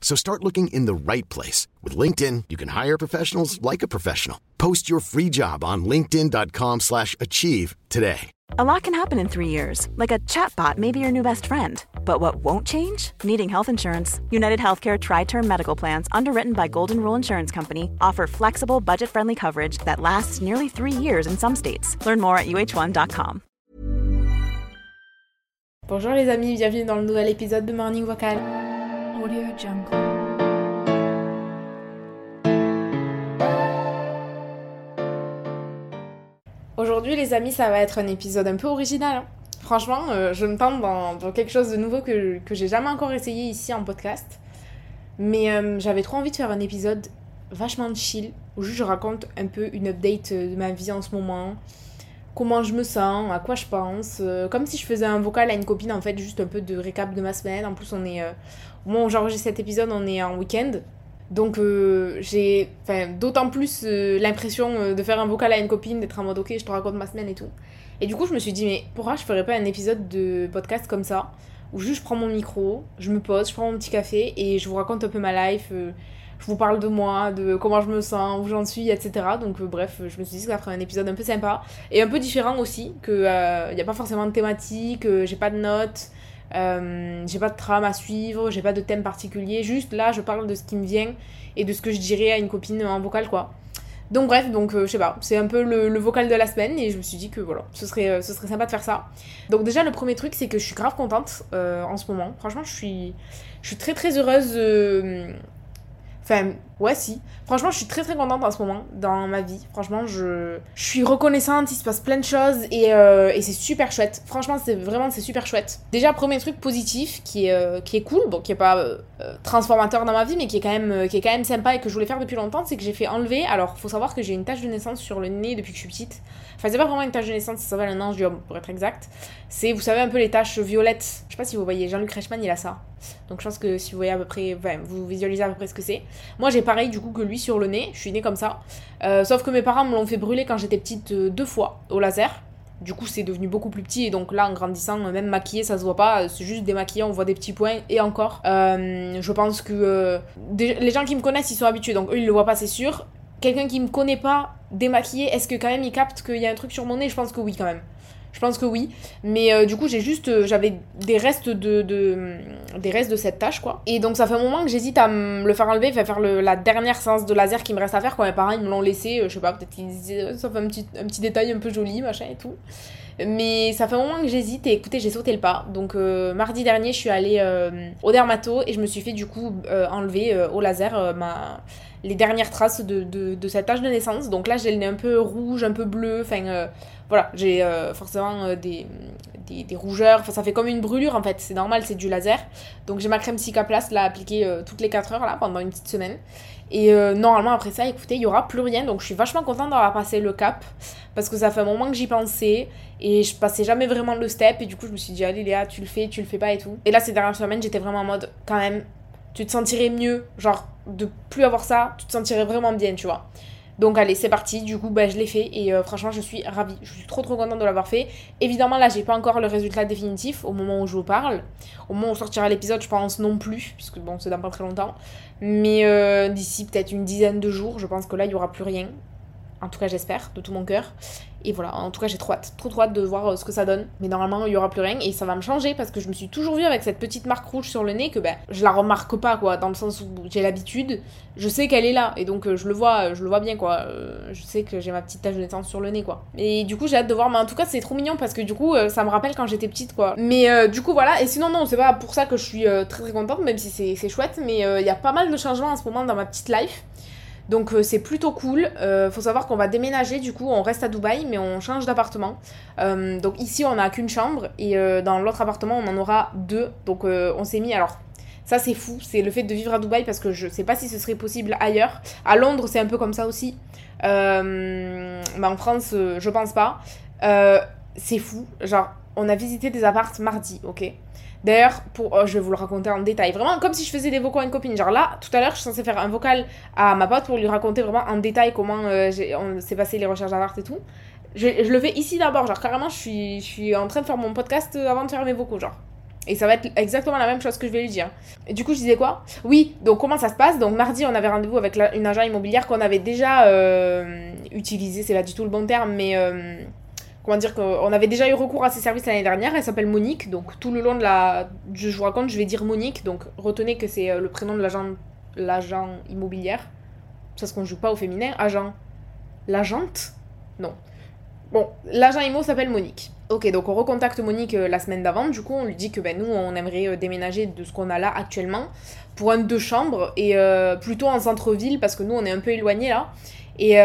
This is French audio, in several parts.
So start looking in the right place. With LinkedIn, you can hire professionals like a professional. Post your free job on linkedin.com slash achieve today. A lot can happen in three years, like a chatbot may be your new best friend. But what won't change? Needing health insurance. United Healthcare Tri Term Medical Plans, underwritten by Golden Rule Insurance Company, offer flexible, budget friendly coverage that lasts nearly three years in some states. Learn more at uh1.com. Bonjour les amis, bienvenue dans le nouvel épisode de Morning Vocal. Aujourd'hui les amis, ça va être un épisode un peu original. hein. Franchement, euh, je me tente dans, quelque chose de nouveau que, que j'ai jamais encore essayé ici en podcast. Mais euh, j'avais trop envie de faire un épisode vachement chill, où je raconte un peu une update de ma vie en ce moment, comment je me sens, à quoi je pense, euh, comme si je faisais un vocal à une copine en fait, juste un peu de récap de ma semaine. En plus, on est. euh, au moment j'enregistre cet épisode, on est en week-end. Donc euh, j'ai d'autant plus euh, l'impression de faire un vocal à une copine, d'être en mode ok, je te raconte ma semaine et tout. Et du coup, je me suis dit, mais pourquoi je ferais pas un épisode de podcast comme ça, où juste je prends mon micro, je me pose, je prends mon petit café et je vous raconte un peu ma life, je vous parle de moi, de comment je me sens, où j'en suis, etc. Donc euh, bref, je me suis dit que ça ferait un épisode un peu sympa et un peu différent aussi, que il n'y a pas forcément de thématique, euh, j'ai pas de notes. Euh, j'ai pas de trame à suivre, j'ai pas de thème particulier, juste là je parle de ce qui me vient et de ce que je dirais à une copine en vocal quoi. Donc bref, donc euh, je sais pas, c'est un peu le, vocal de la semaine et je me suis dit que voilà, ce serait, euh, ce serait sympa de faire ça. Donc déjà le premier truc c'est que je suis grave contente euh, en ce moment, franchement je suis, je suis très très heureuse. Euh, Enfin, ouais, si. Franchement, je suis très très contente en ce moment dans ma vie. Franchement, je, je suis reconnaissante, il se passe plein de choses et, euh, et c'est super chouette. Franchement, c'est vraiment c'est super chouette. Déjà, premier truc positif qui est, euh, qui est cool, bon, qui est pas euh, transformateur dans ma vie, mais qui est, quand même, qui est quand même sympa et que je voulais faire depuis longtemps, c'est que j'ai fait enlever. Alors, faut savoir que j'ai une tache de naissance sur le nez depuis que je suis petite. Enfin, c'est pas vraiment une tache de naissance, ça s'appelle un angiome pour être exact. C'est, vous savez, un peu les taches violettes. Je sais pas si vous voyez, Jean-Luc Reichmann, il a ça. Donc, je pense que si vous voyez à peu près, vous visualisez à peu près ce que c'est. Moi, j'ai pareil du coup que lui sur le nez. Je suis née comme ça. Euh, sauf que mes parents me l'ont fait brûler quand j'étais petite euh, deux fois au laser. Du coup, c'est devenu beaucoup plus petit et donc là, en grandissant, même maquillé, ça se voit pas. C'est juste démaquillé, on voit des petits points et encore. Euh, je pense que les gens qui me connaissent, ils sont habitués, donc eux, ils le voient pas, c'est sûr. Quelqu'un qui me connaît pas démaquillé, est-ce que quand même il capte qu'il y a un truc sur mon nez? Je pense que oui, quand même. Je pense que oui. Mais euh, du coup, j'ai juste. euh, J'avais des restes de, de. des restes de cette tâche, quoi. Et donc, ça fait un moment que j'hésite à me le faire enlever, faire le- la dernière séance de laser qui me reste à faire. Quand mes parents, ils me l'ont laissé, euh, je sais pas, peut-être qu'ils disaient, ça fait un petit, un petit détail un peu joli, machin et tout. Mais ça fait un moment que j'hésite et écoutez, j'ai sauté le pas. Donc, euh, mardi dernier, je suis allée euh, au dermato et je me suis fait, du coup, euh, enlever au laser ma les dernières traces de, de, de cette de naissance. Donc là, j'ai le nez un peu rouge, un peu bleu. Enfin, voilà, j'ai forcément des, des, des rougeurs. Enfin, ça fait comme une brûlure en fait. C'est normal, c'est du laser. Donc j'ai ma crème Cicaplast là appliquée toutes les 4 heures là pendant une petite semaine. Et euh, normalement, après ça, écoutez, il y aura plus rien. Donc je suis vachement contente d'avoir passé le cap. Parce que ça fait un moment que j'y pensais. Et je passais jamais vraiment le step. Et du coup, je me suis dit, allez Léa, tu le fais, tu le fais pas et tout. Et là, ces dernières semaines, j'étais vraiment en mode, quand même, tu te sentirais mieux. Genre, de plus avoir ça, tu te sentirais vraiment bien, tu vois. Donc allez, c'est parti. Du coup, bah, je l'ai fait et euh, franchement, je suis ravie. Je suis trop trop contente de l'avoir fait. Évidemment, là, j'ai pas encore le résultat définitif au moment où je vous parle. Au moment où sortira l'épisode, je pense non plus, puisque bon, c'est dans pas très longtemps. Mais euh, d'ici peut-être une dizaine de jours, je pense que là, il y aura plus rien. En tout cas, j'espère, de tout mon cœur. Et voilà, en tout cas, j'ai trop hâte, trop trop hâte de voir euh, ce que ça donne. Mais normalement, il y aura plus rien et ça va me changer parce que je me suis toujours vue avec cette petite marque rouge sur le nez que ben, je la remarque pas, quoi, dans le sens où j'ai l'habitude. Je sais qu'elle est là et donc euh, je le vois, je le vois bien, quoi. Euh, je sais que j'ai ma petite tache de naissance sur le nez, quoi. Et du coup, j'ai hâte de voir, mais en tout cas, c'est trop mignon parce que du coup, ça me rappelle quand j'étais petite, quoi. Mais du coup, voilà. Et sinon, non, c'est pas pour ça que je suis très très contente, même si c'est chouette, mais il y a pas mal de changements en ce moment dans ma petite life. Donc euh, c'est plutôt cool. Euh, faut savoir qu'on va déménager, du coup on reste à Dubaï, mais on change d'appartement. Euh, donc ici on n'a qu'une chambre et dans l'autre appartement on en aura deux. Donc on s'est mis alors. Ça c'est fou, c'est le fait de vivre à Dubaï parce que je sais pas si ce serait possible ailleurs. À Londres c'est un peu comme ça aussi. mais en France je pense pas. c'est fou, genre on a visité des appartes mardi, ok D'ailleurs, pour, oh, je vais vous le raconter en détail. Vraiment, comme si je faisais des vocaux à une copine. Genre là, tout à l'heure, je suis censée faire un vocal à ma pote pour lui raconter vraiment en détail comment euh, s'est passé les recherches d'appart et tout. Je, le fais ici d'abord. Genre, carrément, je suis, je suis en train de faire mon podcast avant de faire mes vocaux, genre. Et ça va être exactement la même chose que je vais lui dire. Et du coup, je disais quoi? Oui, donc comment ça se passe? Donc mardi, on avait rendez-vous avec une agent immobilière qu'on avait déjà euh, utilisé, c'est pas du tout le bon terme, mais euh, comment dire qu'on avait déjà eu recours à ses services l'année dernière. Elle s'appelle Monique, donc tout le long de la, je, vous raconte, je vais dire Monique. Donc retenez que c'est euh, le prénom de l'agent, l'agent immobilière. Ça se conjugue pas au féminin. Agent, l'agente? Non. Bon, l'agent IMO s'appelle Monique. Ok, donc on recontacte Monique euh, la semaine d'avant. Du coup, on lui dit que ben, nous, on aimerait euh, déménager de ce qu'on a là actuellement pour un deux chambres et plutôt en centre-ville parce que nous, on est un peu éloigné là. Et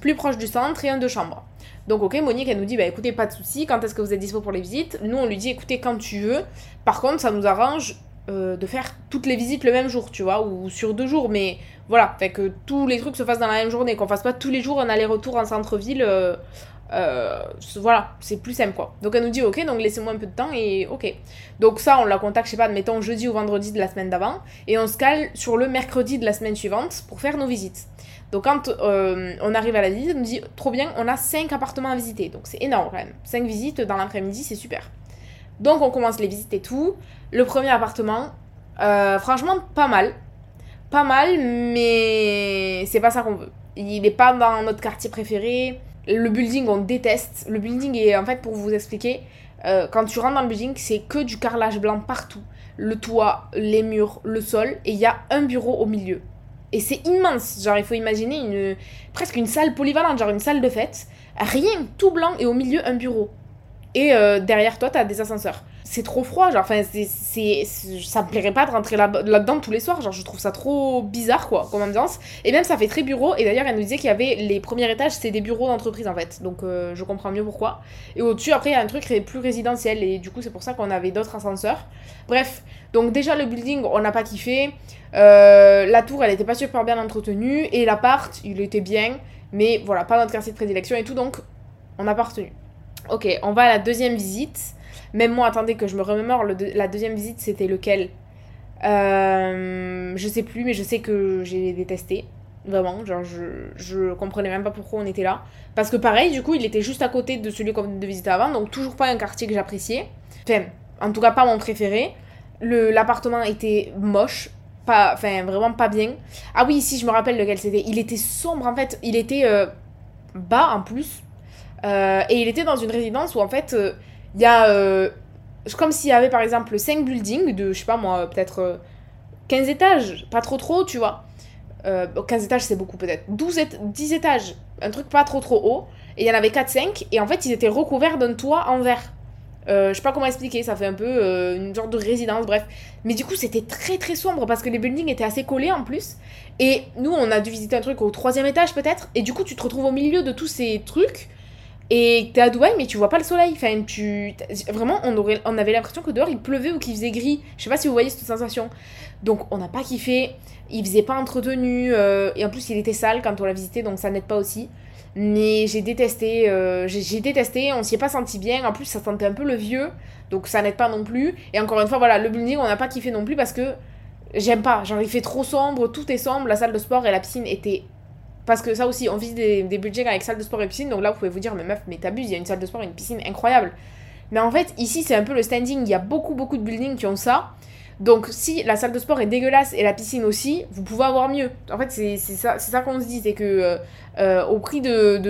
plus proche du centre et un deux chambres. Donc ok, Monique, elle nous dit, bah écoutez, pas de souci, quand est-ce que vous êtes dispo pour les visites? Nous, on lui dit, écoutez, quand tu veux. Par contre, ça nous arrange euh, de faire toutes les visites le même jour, tu vois, ou sur deux jours, mais voilà, fait que tous les trucs se fassent dans la même journée, qu'on fasse pas tous les jours un aller-retour en centre-ville. Euh, euh, voilà, c'est plus simple quoi. Donc elle nous dit ok, donc laissez-moi un peu de temps et ok. Donc ça, on la contacte, je sais pas, mettons jeudi ou vendredi de la semaine d'avant, et on se cale sur le mercredi de la semaine suivante pour faire nos visites. Donc quand euh, on arrive à la visite, on nous dit trop bien, on a 5 appartements à visiter. Donc c'est énorme quand même. 5 visites dans l'après-midi, c'est super. Donc on commence les visites et tout. Le premier appartement, euh, franchement, pas mal. Pas mal, mais c'est pas ça qu'on veut. Il n'est pas dans notre quartier préféré. Le building, on déteste. Le building est, en fait, pour vous expliquer, euh, quand tu rentres dans le building, c'est que du carrelage blanc partout. Le toit, les murs, le sol, et il y a un bureau au milieu. Et c'est immense. Genre, il faut imaginer une, presque une salle polyvalente, genre une salle de fête. Rien, tout blanc et au milieu un bureau. Et euh, derrière toi, t'as des ascenseurs. C'est trop froid, genre, enfin, c'est, ça me plairait pas de rentrer là, là-dedans tous les soirs. Genre, je trouve ça trop bizarre, quoi, comme ambiance. Et même, ça fait très bureau. Et d'ailleurs, elle nous disait qu'il y avait les premiers étages, c'est des bureaux d'entreprise, en fait. Donc, euh, je comprends mieux pourquoi. Et au-dessus, après, il y a un truc plus résidentiel. Et du coup, c'est pour ça qu'on avait d'autres ascenseurs. Bref, donc déjà, le building, on n'a pas kiffé. Euh, la tour, elle était pas super bien entretenue. Et l'appart, il était bien. Mais voilà, pas notre quartier de prédilection et tout. Donc, on n'a pas retenu. Ok, on va à la deuxième visite. Même moi, attendez que je me remémore, la deuxième visite, c'était lequel? Euh, Je sais plus, mais je sais que j'ai détesté. Vraiment, genre, je, je comprenais même pas pourquoi on était là. Parce que pareil, du coup, il était juste à côté de celui qu'on venait de visiter avant, donc toujours pas un quartier que j'appréciais. Enfin, en tout cas, pas mon préféré. L'appartement était moche, pas, enfin, vraiment pas bien. Ah oui, ici, je me rappelle lequel c'était. Il était sombre, en fait. Il était euh, bas, en plus. Euh, et il était dans une résidence où, en fait, il y a. comme s'il y avait, par exemple, 5 buildings de, je sais pas moi, peut-être 15 étages. Pas trop trop, tu vois. 15 étages, c'est beaucoup, peut-être. 12 10 étages. Un truc pas trop trop haut. Et il y en avait 4-5. Et en fait, ils étaient recouverts d'un toit en verre. Euh, je sais pas comment expliquer, ça fait un peu euh, une sorte de résidence, bref. Mais du coup, c'était très très sombre parce que les buildings étaient assez collés en plus. Et nous, on a dû visiter un truc au troisième étage peut-être. Et du coup, tu te retrouves au milieu de tous ces trucs. Et t'es à Dubaï, mais tu vois pas le soleil. Enfin, tu... Vraiment, on, aurait... avait l'impression que dehors il pleuvait ou qu'il faisait gris. Je sais pas si vous voyez cette sensation. Donc, on n'a pas kiffé. Il faisait pas entretenu. Euh, et en plus, il était sale quand on l'a visité, donc ça n'aide pas aussi. Mais j'ai détesté, euh, j'ai détesté, on s'y est pas senti bien. En plus, ça sentait un peu le vieux, donc ça n'aide pas non plus. Et encore une fois, voilà, le building, on n'a pas kiffé non plus parce que j'aime pas. Genre, il fait trop sombre, tout est sombre. La salle de sport et la piscine étaient. Parce que ça aussi, on vise des, budgets avec salle de sport et piscine. Donc là, vous pouvez vous dire, mais meuf, mais t'abuses, il y a une salle de sport et une piscine incroyable. Mais en fait, ici, c'est un peu le standing. Il y a beaucoup, beaucoup de buildings qui ont ça. Donc si la salle de sport est dégueulasse et la piscine aussi, vous pouvez avoir mieux. En fait, c'est ça, ça qu'on se dit, c'est que euh, euh, au prix de,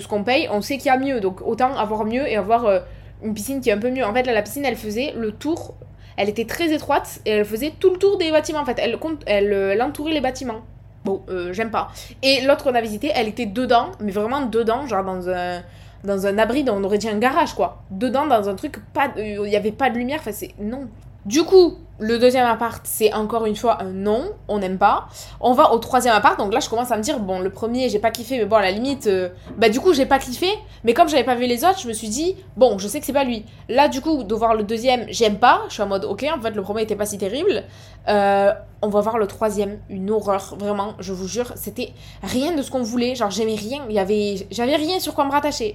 ce qu'on paye, on sait qu'il y a mieux. Donc autant avoir mieux et avoir euh, une piscine qui est un peu mieux. En fait, là, la piscine, elle faisait le tour, elle était très étroite et elle faisait tout le tour des bâtiments. En fait, elle, elle entourait les bâtiments. Bon, j'aime pas. Et l'autre qu'on a visité, elle était dedans, mais vraiment dedans, genre dans un dans un abri, on aurait dit un garage quoi. Dedans, dans un truc, pas, il n'y avait pas de lumière, enfin c'est non. Du coup, le deuxième appart, c'est encore une fois un non, on n'aime pas. On va au troisième appart, donc là je commence à me dire, bon, le premier j'ai pas kiffé, mais bon, à la limite, euh, bah du coup j'ai pas kiffé, mais comme j'avais pas vu les autres, je me suis dit, bon, je sais que c'est pas lui. Là, du coup, de voir le deuxième, j'aime pas, je suis en mode, ok, en fait, le premier était pas si terrible. Euh, on va voir le troisième, une horreur, vraiment, je vous jure, c'était rien de ce qu'on voulait, genre j'aimais rien, il y avait, j'avais rien sur quoi me rattacher.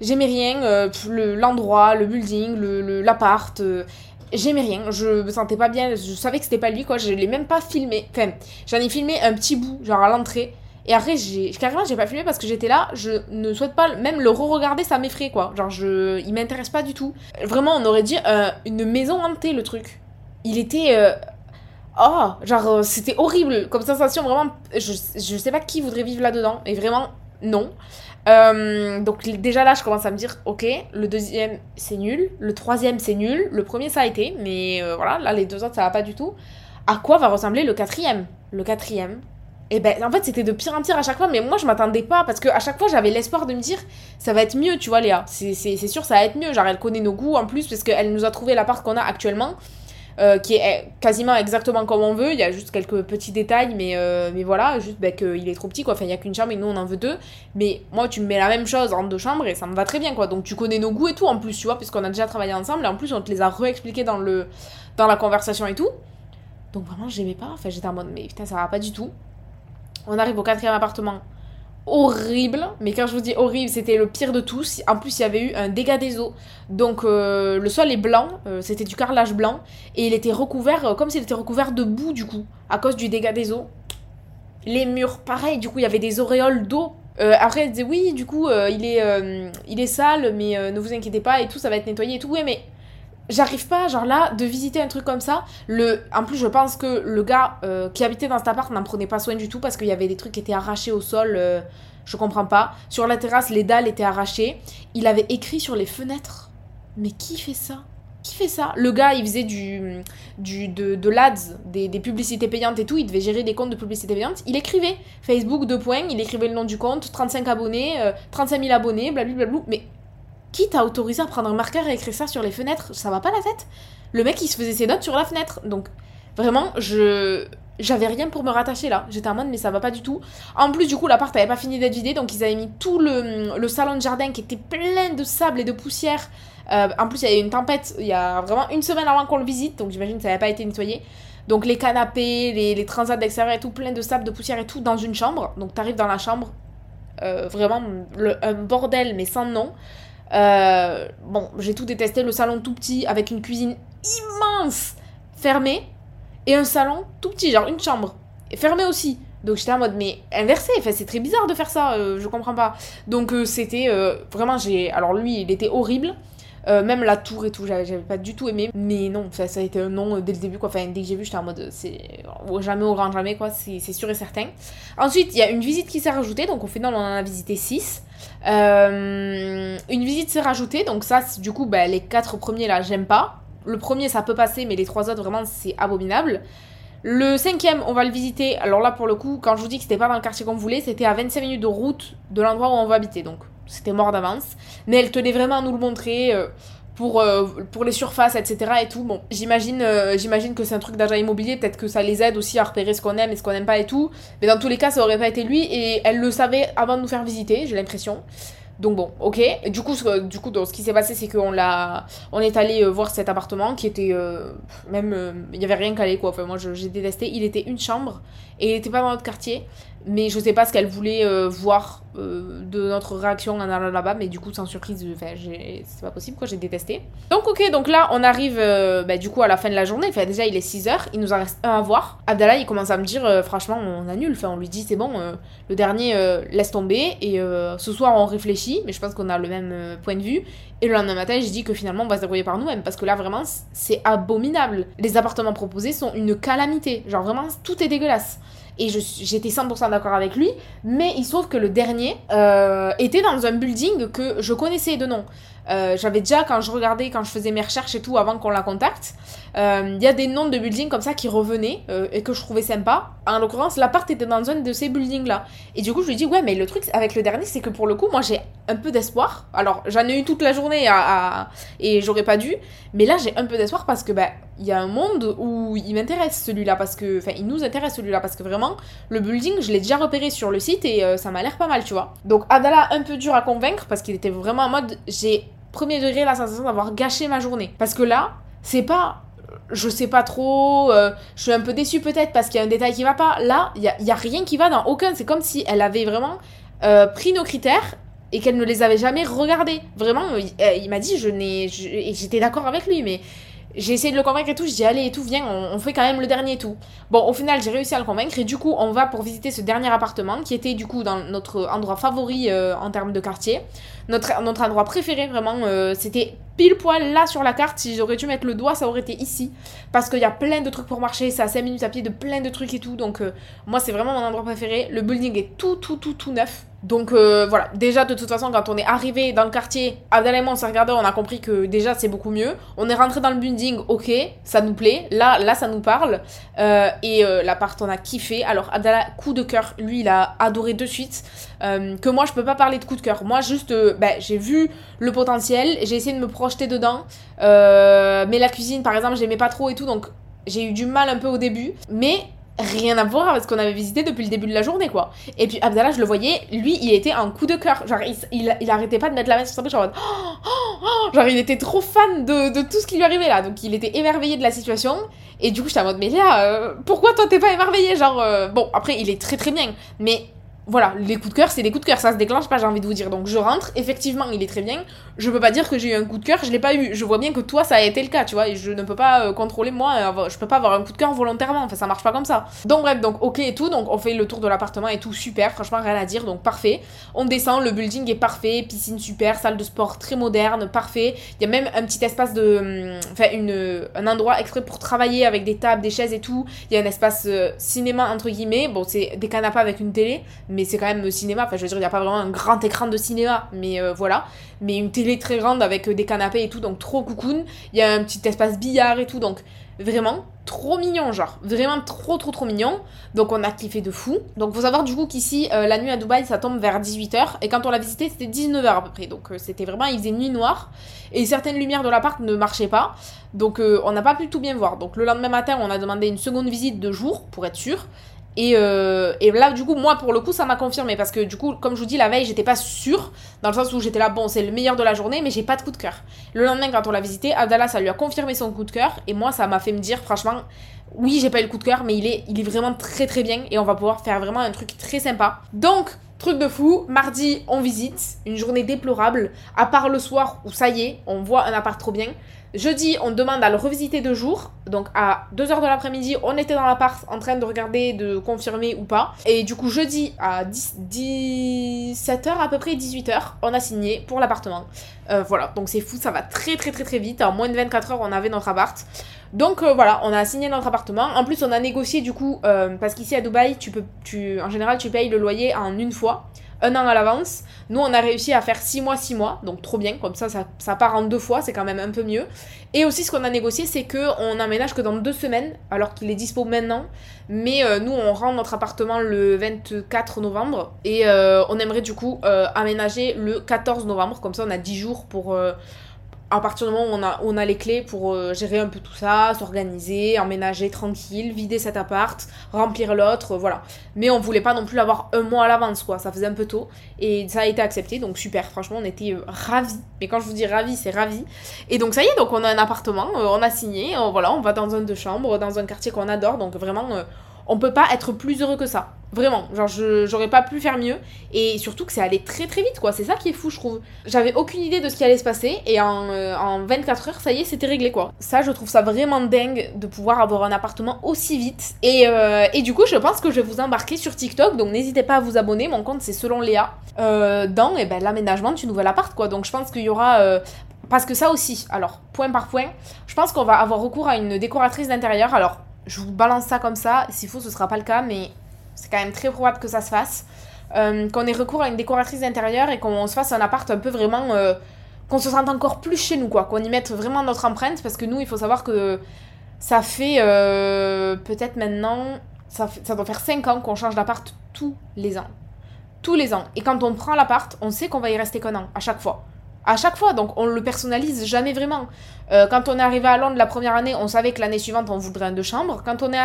J'aimais rien, euh, l'endroit, le, building, l'appart. Le, j'aimais rien, je me sentais pas bien, je savais que c'était pas lui quoi, je l'ai même pas filmé. Enfin, j'en ai filmé un petit bout, genre à l'entrée. Et après, j'ai carrément, j'ai pas filmé parce que j'étais là, je ne souhaite pas même le re-regarder, ça m'effraie quoi. Genre, je, il m'intéresse pas du tout. Vraiment, on aurait dit euh, une maison hantée le truc. Il était. Euh, oh, genre, euh, c'était horrible comme sensation, vraiment. Je, je sais pas qui voudrait vivre là-dedans, et vraiment, non. Euh, donc déjà là, je commence à me dire, ok, le deuxième c'est nul, le troisième c'est nul, le premier ça a été, mais euh, voilà, là les deux autres ça va pas du tout. À quoi va ressembler le quatrième? Le quatrième, et eh ben en fait c'était de pire en pire à chaque fois, mais moi je m'attendais pas parce que à chaque fois j'avais l'espoir de me dire ça va être mieux, tu vois Léa, c'est sûr ça va être mieux, genre elle connaît nos goûts en plus parce qu'elle nous a trouvé l'appart qu'on a actuellement. Euh, qui est quasiment exactement comme on veut. Il y a juste quelques petits détails, mais, euh, mais voilà, juste bah, qu'il est trop petit, quoi. Enfin, il n'y a qu'une chambre et nous, on en veut deux. Mais moi, tu me mets la même chose en deux chambres et ça me va très bien, quoi. Donc, tu connais nos goûts et tout, en plus, tu vois, puisqu'on a déjà travaillé ensemble. Et en plus, on te les a re-expliqués dans, le, dans la conversation et tout. Donc, vraiment, j'aimais pas. Enfin, j'étais en mode, mais putain, ça va pas du tout. On arrive au quatrième appartement horrible, mais quand je vous dis horrible, c'était le pire de tous. En plus, il y avait eu un dégât des eaux. Donc euh, le sol est blanc, euh, c'était du carrelage blanc, et il était recouvert, euh, comme s'il était recouvert de boue du coup, à cause du dégât des eaux. Les murs, pareil, du coup, il y avait des auréoles d'eau. après, elle disait oui, du coup, il, est, il est sale, mais ne vous inquiétez pas, et tout, ça va être nettoyé et tout. Oui, mais j'arrive pas, genre là, de visiter un truc comme ça. Le... En plus, je pense que le gars euh, qui habitait dans cet appart n'en prenait pas soin du tout parce qu'il y avait des trucs qui étaient arrachés au sol. Euh, je comprends pas. Sur la terrasse, les dalles étaient arrachées. Il avait écrit sur les fenêtres. Mais qui fait ça? Qui fait ça? Le gars, il faisait du, du de, de l'ADS, des, des, publicités payantes et tout. Il devait gérer des comptes de publicités payantes. Il écrivait Facebook, deux points. Il écrivait le nom du compte, 35 abonnés, 35 euh, 000 abonnés, blablabla. Mais qui t'a autorisé à prendre un marqueur et écrire ça sur les fenêtres Ça va pas la tête Le mec, il se faisait ses notes sur la fenêtre. Donc, vraiment, je. J'avais rien pour me rattacher là. J'étais en mode, mais ça va pas du tout. En plus, du coup, l'appart avait pas fini d'être vidé, donc ils avaient mis tout le, le, salon de jardin qui était plein de sable et de poussière. Euh, en plus, il y a eu une tempête il y a vraiment une semaine avant qu'on le visite, donc j'imagine que ça n'avait pas été nettoyé. Donc les canapés, les, les transats d'extérieur et tout, plein de sable, de poussière et tout dans une chambre. Donc t'arrives dans la chambre, euh, vraiment un bordel mais sans nom. Euh, bon, j'ai tout détesté. Le salon tout petit avec une cuisine immense fermée et un salon tout petit, genre une chambre fermée aussi. Donc j'étais en mode mais inversé, enfin, c'est très bizarre de faire ça, euh, je comprends pas. Donc euh, c'était vraiment j'ai alors lui il était horrible. même la tour et tout, j'avais pas du tout aimé. Mais non, ça, a été un non dès le début, quoi. Enfin, dès que j'ai vu, j'étais en mode, c'est jamais au grand jamais, quoi. C'est sûr et certain. Ensuite, il y a une visite qui s'est rajoutée. Donc, au final, on en a visité 6. Euh, une visite s'est rajoutée, donc ça, du coup, bah, les quatre premiers là, j'aime pas. Le premier, ça peut passer, mais les trois autres, vraiment, c'est abominable. Le cinquième, on va le visiter. Alors là, pour le coup, quand je vous dis que c'était pas dans le quartier qu'on voulait, c'était à 25 minutes de route de l'endroit où on va habiter. Donc, c'était mort d'avance. Mais elle tenait vraiment à nous le montrer. Euh, pour, euh, pour les surfaces, etc. et tout. Bon, j'imagine euh, j'imagine que c'est un truc d'agent immobilier, peut-être que ça les aide aussi à repérer ce qu'on aime et ce qu'on n'aime pas et tout. Mais dans tous les cas, ça aurait pas été lui et elle le savait avant de nous faire visiter, j'ai l'impression. Donc bon, ok. du coup, ce, du coup, donc, ce qui s'est passé, c'est qu'on l'a, on est allé euh, voir cet appartement qui était même, il y avait rien qu'à aller quoi. Enfin, moi, j'ai détesté. Il était une chambre et il était pas dans notre quartier, mais je sais pas ce qu'elle voulait voir euh, de notre réaction en allant là-bas, mais du coup, sans surprise, c'est pas possible, quoi, j'ai détesté. Donc, ok, donc là, on arrive euh, bah, du coup à la fin de la journée, enfin, déjà, il est 6h, il nous en reste un à voir. Abdallah, il commence à me dire, euh, franchement, on annule, enfin, on lui dit, c'est bon, le dernier, laisse tomber, et ce soir, on réfléchit, mais je pense qu'on a le même point de vue. Et le lendemain matin, je dis que finalement, on va se débrouiller par nous-mêmes, parce que là, vraiment, c'est abominable. Les appartements proposés sont une calamité, genre vraiment, tout est dégueulasse et j'étais 100% d'accord avec lui, mais il se trouve que le dernier euh, était dans un building que je connaissais de nom. Euh, j'avais déjà, quand je regardais, quand je faisais mes recherches et tout, avant qu'on la contacte, euh, il y a des noms de buildings comme ça qui revenaient et que je trouvais sympa. En l'occurrence, l'appart était dans un de ces buildings-là. Et du coup, je lui dis, ouais, mais le truc avec le dernier, c'est que pour le coup, moi, j'ai un peu d'espoir. Alors, j'en ai eu toute la journée à, et j'aurais pas dû. Mais là, j'ai un peu d'espoir parce que, bah, il y a un monde où il m'intéresse celui-là parce que, enfin, il nous intéresse celui-là parce que vraiment, le building, je l'ai déjà repéré sur le site et ça m'a l'air pas mal, tu vois. Donc, Adala, un peu dur à convaincre parce qu'il était vraiment en mode, j'ai premier degré la sensation d'avoir gâché ma journée. Parce que là, c'est pas je sais pas trop, euh, je suis un peu déçue peut-être parce qu'il y a un détail qui va pas. Là, il y a, rien qui va dans aucun. C'est comme si elle avait vraiment euh, pris nos critères et qu'elle ne les avait jamais regardés. Vraiment, il, euh, il m'a dit, je n'ai, j'étais d'accord avec lui, mais j'ai essayé de le convaincre et tout. Je dis, allez, et tout, viens, on, fait quand même le dernier et tout. Bon, au final, j'ai réussi à le convaincre. Et du coup, on va pour visiter ce dernier appartement qui était du coup dans notre endroit favori euh, en termes de quartier. Notre, endroit préféré, vraiment. Euh, c'était pile poil là sur la carte. Si j'aurais dû mettre le doigt, ça aurait été ici. Parce qu'il y a plein de trucs pour marcher. C'est à 5 minutes à pied de plein de trucs et tout. Donc, euh, moi, c'est vraiment mon endroit préféré. Le building est tout, tout, tout, tout neuf. Donc euh, voilà, déjà de toute façon quand on est arrivé dans le quartier, Abdallah et moi on s'est regardé, on a compris que déjà c'est beaucoup mieux. On est rentré dans le building, ok, ça nous plaît, là, là ça nous parle. Euh, et euh, l'appart on a kiffé. Alors Abdallah, coup de cœur, lui il a adoré de suite. Que moi je peux pas parler de coup de cœur. Moi juste, ben, j'ai vu le potentiel, j'ai essayé de me projeter dedans. mais la cuisine par exemple j'aimais pas trop et tout, donc j'ai eu du mal un peu au début. Mais rien à voir avec ce qu'on avait visité depuis le début de la journée, quoi. Et puis Abdallah, je le voyais, lui, il était en coup de cœur. Genre, il, il, arrêtait pas de mettre la main sur sa bouche genre, oh, oh, oh. genre, il était trop fan de, de, tout ce qui lui arrivait là. Donc, il était émerveillé de la situation. Et du coup, j'étais en mode, mais là, euh, pourquoi toi t'es pas émerveillé? Genre, euh, bon, après, il est très très bien, mais voilà, les coups de cœur, c'est des coups de cœur, ça se déclenche pas, j'ai envie de vous dire. Donc je rentre, effectivement, il est très bien. Je peux pas dire que j'ai eu un coup de cœur, je l'ai pas eu. Je vois bien que toi, ça a été le cas, tu vois, et je ne peux pas euh, contrôler moi, euh, je peux pas avoir un coup de cœur volontairement, enfin ça marche pas comme ça. Donc bref, donc ok et tout, donc on fait le tour de l'appartement et tout, super, franchement rien à dire, donc parfait. On descend, le building est parfait, piscine super, salle de sport très moderne, parfait. Il y a même un petit espace de. Hum, enfin, un endroit exprès pour travailler avec des tables, des chaises et tout. Il y a un espace euh, cinéma entre guillemets, bon, c'est des canapés avec une télé, mais c'est quand même cinéma Enfin, je veux dire, il n'y a pas vraiment un grand écran de cinéma, mais euh, voilà. Mais une télé très grande avec euh, des canapés et tout, donc trop coucoune. Il y a un petit espace billard et tout, donc vraiment trop mignon, genre. Vraiment trop, trop, trop mignon. Donc on a kiffé de fou. Donc faut savoir du coup qu'ici, euh, la nuit à Dubaï, ça tombe vers 18h. Et quand on l'a visité, c'était 19h à peu près. Donc c'était vraiment, il faisait nuit noire. Et certaines lumières de l'appart ne marchaient pas. Donc on n'a pas pu tout bien voir. Donc le lendemain matin, on a demandé une seconde visite de jour pour être sûr. Et, euh, et, là, du coup, moi, pour le coup, ça m'a confirmé. Parce que, du coup, comme je vous dis, la veille, j'étais pas sûre. Dans le sens où j'étais là, bon, c'est le meilleur de la journée, mais j'ai pas de coup de cœur. Le lendemain, quand on l'a visité, Abdallah, ça lui a confirmé son coup de cœur. Et moi, ça m'a fait me dire, franchement, oui, j'ai pas eu le coup de cœur, mais il est, il est vraiment très très bien. Et on va pouvoir faire vraiment un truc très sympa. Donc, truc de fou, mardi, on visite. Une journée déplorable. À part le soir où ça y est, on voit un appart trop bien. Jeudi, on demande à le revisiter deux jours. Donc à 2h de l'après-midi, on était dans l'appart en train de regarder, de confirmer ou pas. Et du coup, jeudi à 17h à peu près, 18h, on a signé pour l'appartement. Euh, voilà, donc c'est fou, ça va très très très très vite. En moins de 24 heures, on avait notre appart. Donc euh, voilà, on a signé notre appartement. En plus, on a négocié du coup, euh, parce qu'ici à Dubaï, tu peux, tu, en général, tu payes le loyer en une fois un an à l'avance. Nous, on a réussi à faire 6 mois, 6 mois, donc trop bien, comme ça, ça, part en deux fois, c'est quand même un peu mieux. Et aussi, ce qu'on a négocié, c'est qu'on emménage que dans deux semaines, alors qu'il est dispo maintenant. Mais euh, nous, on rend notre appartement le 24 novembre, et euh, on aimerait du coup euh, aménager le 14 novembre, comme ça, on a 10 jours pour à partir du moment où on a, on a les clés pour euh, gérer un peu tout ça, s'organiser, emménager tranquille, vider cet appart, remplir l'autre, voilà. Mais on voulait pas non plus l'avoir un mois à l'avance, quoi. Ça faisait un peu tôt. Et ça a été accepté, donc super. Franchement, on était euh, ravis. Mais quand je vous dis ravis, c'est ravis. Et donc ça y est, donc on a un appartement, euh, on a signé, voilà, on va dans un de chambres, dans un quartier qu'on adore, donc vraiment on peut pas être plus heureux que ça. Vraiment, genre j'aurais pas pu faire mieux. Et surtout que c'est allé très très vite quoi, c'est ça qui est fou je trouve. J'avais aucune idée de ce qui allait se passer. Et en, euh, en 24 heures ça y est c'était réglé quoi. Ça je trouve ça vraiment dingue de pouvoir avoir un appartement aussi vite. Et, euh, et du coup je pense que je vais vous embarquer sur TikTok. Donc n'hésitez pas à vous abonner, mon compte c'est selon Léa. Euh, dans eh ben, l'aménagement du nouvel appart quoi. Donc je pense qu'il y aura parce que ça aussi, alors point par point, je pense qu'on va avoir recours à une décoratrice d'intérieur. Alors je vous balance ça comme ça, s'il faut ce sera pas le cas mais c'est quand même très probable que ça se fasse. Euh, qu'on ait recours à une décoratrice d'intérieur et qu'on se fasse un appart un peu vraiment. Euh, qu'on se sente encore plus chez nous, quoi. Qu'on y mette vraiment notre empreinte, parce que nous, il faut savoir que ça fait euh, peut-être maintenant. Ça, doit faire 5 ans qu'on change d'appart tous les ans. Tous les ans. Et quand on prend l'appart, on sait qu'on va y rester qu'un an, à chaque fois à chaque fois, donc on le personnalise jamais vraiment. Euh, quand on est arrivé à Londres la première année, on savait que l'année suivante on voudrait un deux chambres. Quand on, est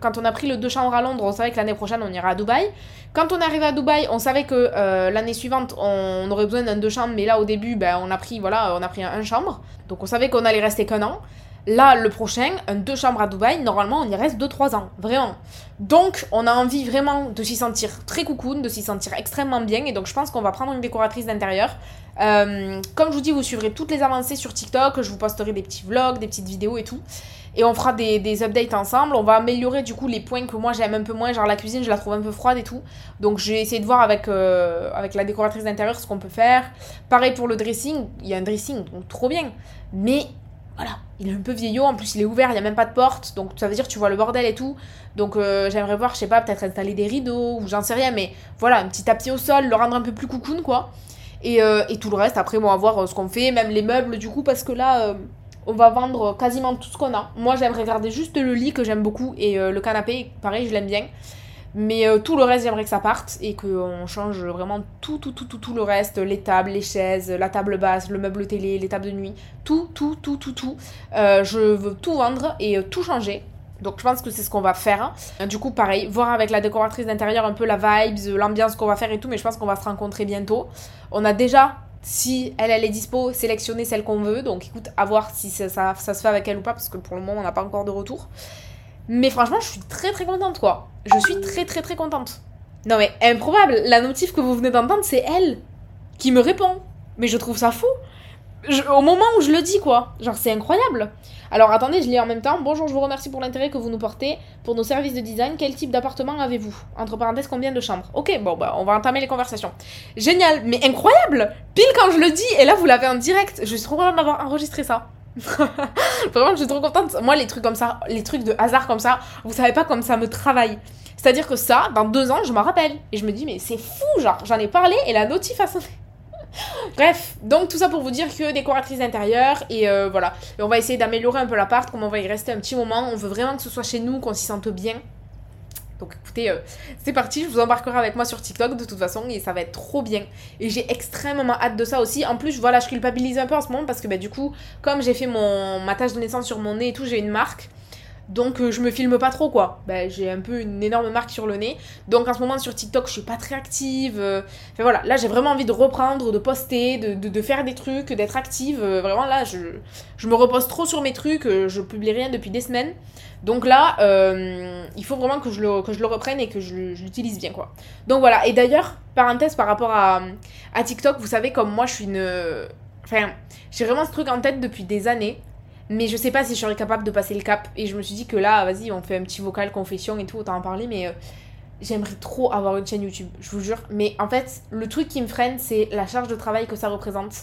quand on a pris le deux chambres à Londres, on savait que l'année prochaine on irait à Dubaï. Quand on est arrivé à Dubaï, on savait que euh, l'année suivante on, aurait besoin d'un deux chambres, mais là au début, ben, on a pris voilà, on a pris un, un chambre. Donc on savait qu'on allait rester qu'un an. Là, le prochain, un deux chambres à Dubaï, normalement, on y reste 2-3 ans, vraiment. Donc, on a envie vraiment de s'y sentir très coucoune, de s'y sentir extrêmement bien, et donc je pense qu'on va prendre une décoratrice d'intérieur. Euh, comme je vous dis, vous suivrez toutes les avancées sur TikTok, je vous posterai des petits vlogs, des petites vidéos et tout. Et on fera des, updates ensemble. On va améliorer du coup les points que moi j'aime un peu moins. Genre la cuisine, je la trouve un peu froide et tout. Donc j'ai essayé de voir avec, euh, avec la décoratrice d'intérieur ce qu'on peut faire. Pareil pour le dressing. Il y a un dressing, donc trop bien. Mais voilà, il est un peu vieillot, en plus il est ouvert, il n'y a même pas de porte, donc ça veut dire tu vois le bordel et tout. Donc euh, j'aimerais voir, je sais pas, peut-être installer des rideaux, ou j'en sais rien, mais voilà, un petit tapis au sol, le rendre un peu plus coucoune, quoi. Et, euh, et tout le reste, après, on va voir euh, ce qu'on fait, même les meubles, du coup, parce que là, on va vendre quasiment tout ce qu'on a. Moi, j'aimerais garder juste le lit que j'aime beaucoup, et le canapé, pareil, je l'aime bien. Mais euh, tout le reste, j'aimerais que ça parte et qu'on change vraiment tout, tout, tout, tout, tout le reste. Les tables, les chaises, la table basse, le meuble télé, les tables de nuit. Tout, tout, tout, tout, tout. Euh, je veux tout vendre et euh, tout changer. Donc je pense que c'est ce qu'on va faire. Du coup, pareil, voir avec la décoratrice d'intérieur un peu la vibes, l'ambiance qu'on va faire et tout. Mais je pense qu'on va se rencontrer bientôt. On a déjà si elle, elle est dispo, sélectionné celle qu'on veut. Donc écoute, à voir si ça, ça, ça, se fait avec elle ou pas, parce que pour le moment, on n'a pas encore de retour. Mais franchement, je suis très très contente, quoi. Je suis très très très contente. Non mais improbable, la notif que vous venez d'entendre, c'est elle qui me répond. Mais je trouve ça fou. Au moment où je le dis, quoi. Genre, c'est incroyable. Alors attendez, je lis en même temps. Bonjour, je vous remercie pour l'intérêt que vous nous portez pour nos services de design. Quel type d'appartement avez-vous? Entre parenthèses, combien de chambres? Ok, bon, bah, on va entamer les conversations. Génial, mais incroyable Pile quand je le dis, et là, vous l'avez en direct. Je suis trop contente d'avoir enregistré ça. Vraiment, je suis trop contente. Moi, les trucs comme ça, les trucs de hasard comme ça, vous savez pas comme ça me travaille. C'est-à-dire que ça, dans deux ans, je m'en rappelle. Et je me dis, mais c'est fou, genre, j'en ai parlé et la notif a sonné. Bref, donc tout ça pour vous dire que décoratrice d'intérieur et euh, voilà. On va essayer d'améliorer un peu l'appart, comme on va y rester un petit moment. On veut vraiment que ce soit chez nous, qu'on s'y sente bien. Donc écoutez, euh, c'est parti, je vous embarquerai avec moi sur TikTok de toute façon et ça va être trop bien. Et j'ai extrêmement hâte de ça aussi. En plus, voilà, je culpabilise un peu en ce moment parce que bah, du coup, comme j'ai fait ma tâche de naissance sur mon nez et tout, j'ai une marque. Donc euh, je me filme pas trop quoi. Bah, j'ai un peu une énorme marque sur le nez. Donc en ce moment sur TikTok je suis pas très active. Euh. Enfin voilà, là j'ai vraiment envie de reprendre, de poster, de, faire des trucs, d'être active. vraiment là je, je, me repose trop sur mes trucs, je publie rien depuis des semaines. Donc là, euh, il faut vraiment que je, le, que je le reprenne et que je, l'utilise bien, quoi. Donc voilà, et d'ailleurs, parenthèse par rapport à, à TikTok, vous savez, comme moi, je suis une... Enfin, j'ai vraiment ce truc en tête depuis des années, mais je sais pas si je serais capable de passer le cap. Et je me suis dit que là, vas-y, on fait un petit vocal confession et tout, autant en parler, mais... Euh, j'aimerais trop avoir une chaîne YouTube, je vous jure. Mais en fait, le truc qui me freine, c'est la charge de travail que ça représente.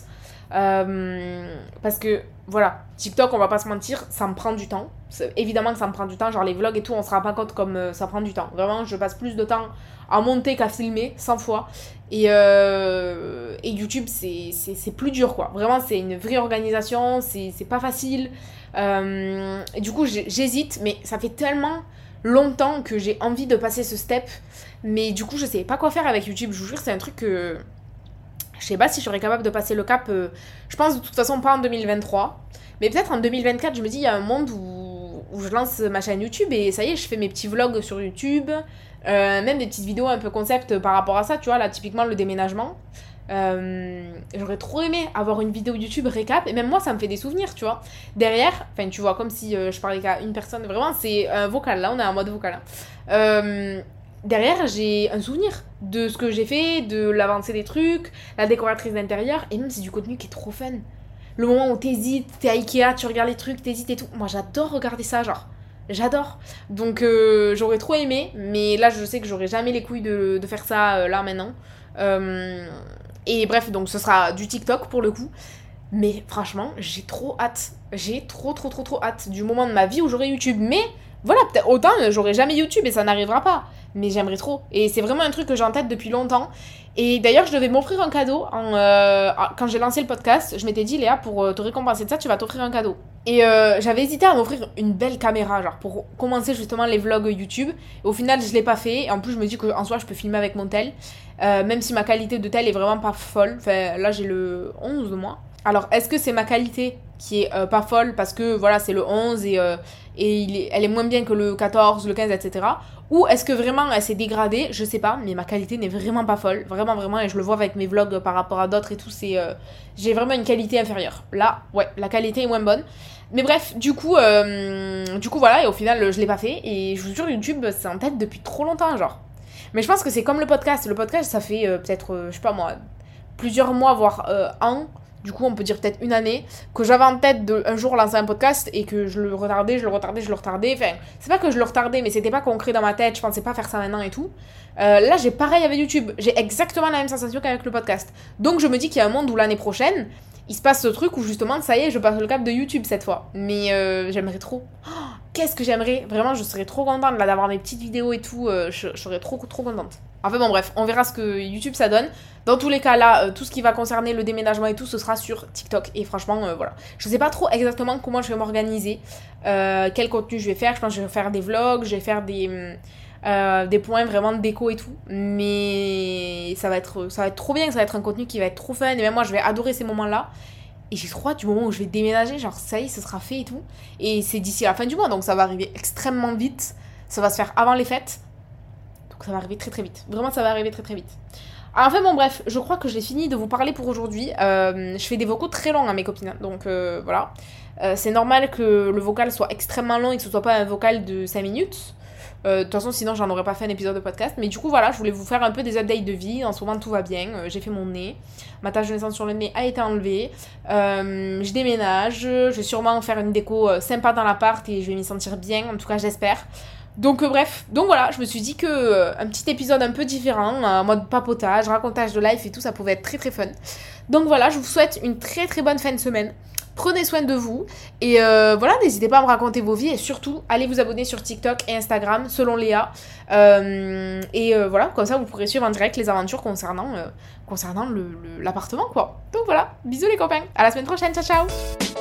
Euh, parce que voilà, TikTok, on va pas se mentir, ça me prend du temps. Évidemment que ça me prend du temps, genre les vlogs et tout, on se rend pas compte comme euh, ça prend du temps. Vraiment, je passe plus de temps à monter qu'à filmer, 100 fois. Et, euh, et YouTube, c'est plus dur, quoi. Vraiment, c'est une vraie organisation, c'est pas facile. et du coup, j'hésite, mais ça fait tellement longtemps que j'ai envie de passer ce step. Mais du coup, je sais pas quoi faire avec YouTube. Je vous jure, c'est un truc que je sais pas si je serais capable de passer le cap. Euh, je pense de toute façon pas en 2023. Mais peut-être en 2024, je me dis, il y a un monde où, où, je lance ma chaîne YouTube et ça y est, je fais mes petits vlogs sur YouTube. Euh, même des petites vidéos un peu concept par rapport à ça, tu vois, là, typiquement le déménagement. Euh, j'aurais trop aimé avoir une vidéo YouTube récap, et même moi, ça me fait des souvenirs, tu vois. Derrière, enfin, tu vois, comme si euh, je parlais qu'à une personne, vraiment, c'est un vocal, là, on est en mode vocal. Hein. Derrière, j'ai un souvenir de ce que j'ai fait, de l'avancée des trucs, la décoratrice d'intérieur, et même c'est du contenu qui est trop fun. Le moment où t'hésites, t'es à Ikea, tu regardes les trucs, t'hésites et tout. Moi, j'adore regarder ça, genre. J'adore. Donc, j'aurais trop aimé, mais là, je sais que j'aurais jamais les couilles de, de faire ça là maintenant. Euh, et bref, donc ce sera du TikTok pour le coup. Mais franchement, j'ai trop hâte. J'ai trop, trop, trop, trop hâte du moment de ma vie où j'aurai YouTube. Mais voilà, autant j'aurai jamais YouTube et ça n'arrivera pas. Mais j'aimerais trop. Et c'est vraiment un truc que j'ai en tête depuis longtemps. Et d'ailleurs, je devais m'offrir un cadeau. Euh, quand j'ai lancé le podcast, je m'étais dit, Léa, pour euh, te récompenser de ça, tu vas t'offrir un cadeau. Et euh, j'avais hésité à m'offrir une belle caméra, genre pour commencer justement les vlogs YouTube. Et au final, je l'ai pas fait. Et en plus, je me dis qu'en soi, je peux filmer avec mon tel. même si ma qualité de tel est vraiment pas folle. Enfin, là, j'ai le 11 de moi. Alors, est-ce que c'est ma qualité qui est pas folle parce que voilà, c'est le 11 et, et elle est moins bien que le 14, le 15, etc. Ou est-ce que vraiment elle s'est dégradée Je sais pas, mais ma qualité n'est vraiment pas folle. Vraiment, vraiment, et je le vois avec mes vlogs par rapport à d'autres et tout, c'est. Euh, j'ai vraiment une qualité inférieure. Là, ouais, la qualité est moins bonne. Mais bref, du coup, euh, du coup voilà, et au final, je l'ai pas fait. Et je vous jure, YouTube, c'est en tête depuis trop longtemps, genre. Mais je pense que c'est comme le podcast. Le podcast, ça fait euh, peut-être, je sais pas moi, plusieurs mois, voire un du coup on peut dire peut-être une année, que j'avais en tête de un jour lancer un podcast et que je le retardais, je le retardais, je le retardais. Enfin, c'est pas que je le retardais, mais c'était pas concret dans ma tête, je pensais pas faire ça maintenant et tout. Euh, là j'ai pareil avec YouTube, j'ai exactement la même sensation qu'avec le podcast. Donc je me dis qu'il y a un monde où l'année prochaine, il se passe ce truc où justement, ça y est, je passe le cap de YouTube cette fois. Mais euh, j'aimerais trop. Oh, qu'est-ce que j'aimerais Vraiment, je serais trop contente d'avoir mes petites vidéos et tout. Euh, je, serais trop, trop contente. Enfin bon, bref, on verra ce que YouTube ça donne. Dans tous les cas, là, euh, tout ce qui va concerner le déménagement et tout, ce sera sur TikTok. Et franchement, voilà. Je sais pas trop exactement comment je vais m'organiser, quel contenu je vais faire. Je pense que je vais faire des vlogs, je vais faire des. des points vraiment de déco et tout. Mais ça va, être, ça va être trop bien, ça va être un contenu qui va être trop fun. Et même moi, je vais adorer ces moments-là. Et j'ai trop hâte du moment où je vais déménager, genre ça y est, ce sera fait et tout. Et c'est d'ici la fin du mois, donc ça va arriver extrêmement vite. Ça va se faire avant les fêtes. Ça va arriver très très vite. Vraiment, ça va arriver très très vite. Enfin bon bref, je crois que j'ai fini de vous parler pour aujourd'hui. Euh, je fais des vocaux très longs à mes copines, donc euh, voilà. Euh, c'est normal que le vocal soit extrêmement long et que ce soit pas un vocal de 5 minutes. De toute façon, sinon, j'en aurais pas fait un épisode de podcast. Mais du coup, voilà, je voulais vous faire un peu des updates de vie. En ce moment, tout va bien. J'ai fait mon nez. Ma tache de naissance sur le nez a été enlevée. Je déménage. Je vais sûrement faire une déco sympa dans l'appart et je vais m'y sentir bien. En tout cas, j'espère. Donc bref, donc voilà, je me suis dit que un petit épisode un peu différent, en mode papotage, racontage de life et tout, ça pouvait être très très fun. Donc voilà, je vous souhaite une très très bonne fin de semaine. Prenez soin de vous. Et euh, voilà, n'hésitez pas à me raconter vos vies. Et surtout, allez vous abonner sur TikTok et Instagram, selon Léa. Euh, et euh, voilà, comme ça, vous pourrez suivre en direct les aventures concernant, concernant l'appartement, quoi. Donc voilà, bisous les copains. À la semaine prochaine. Ciao, ciao.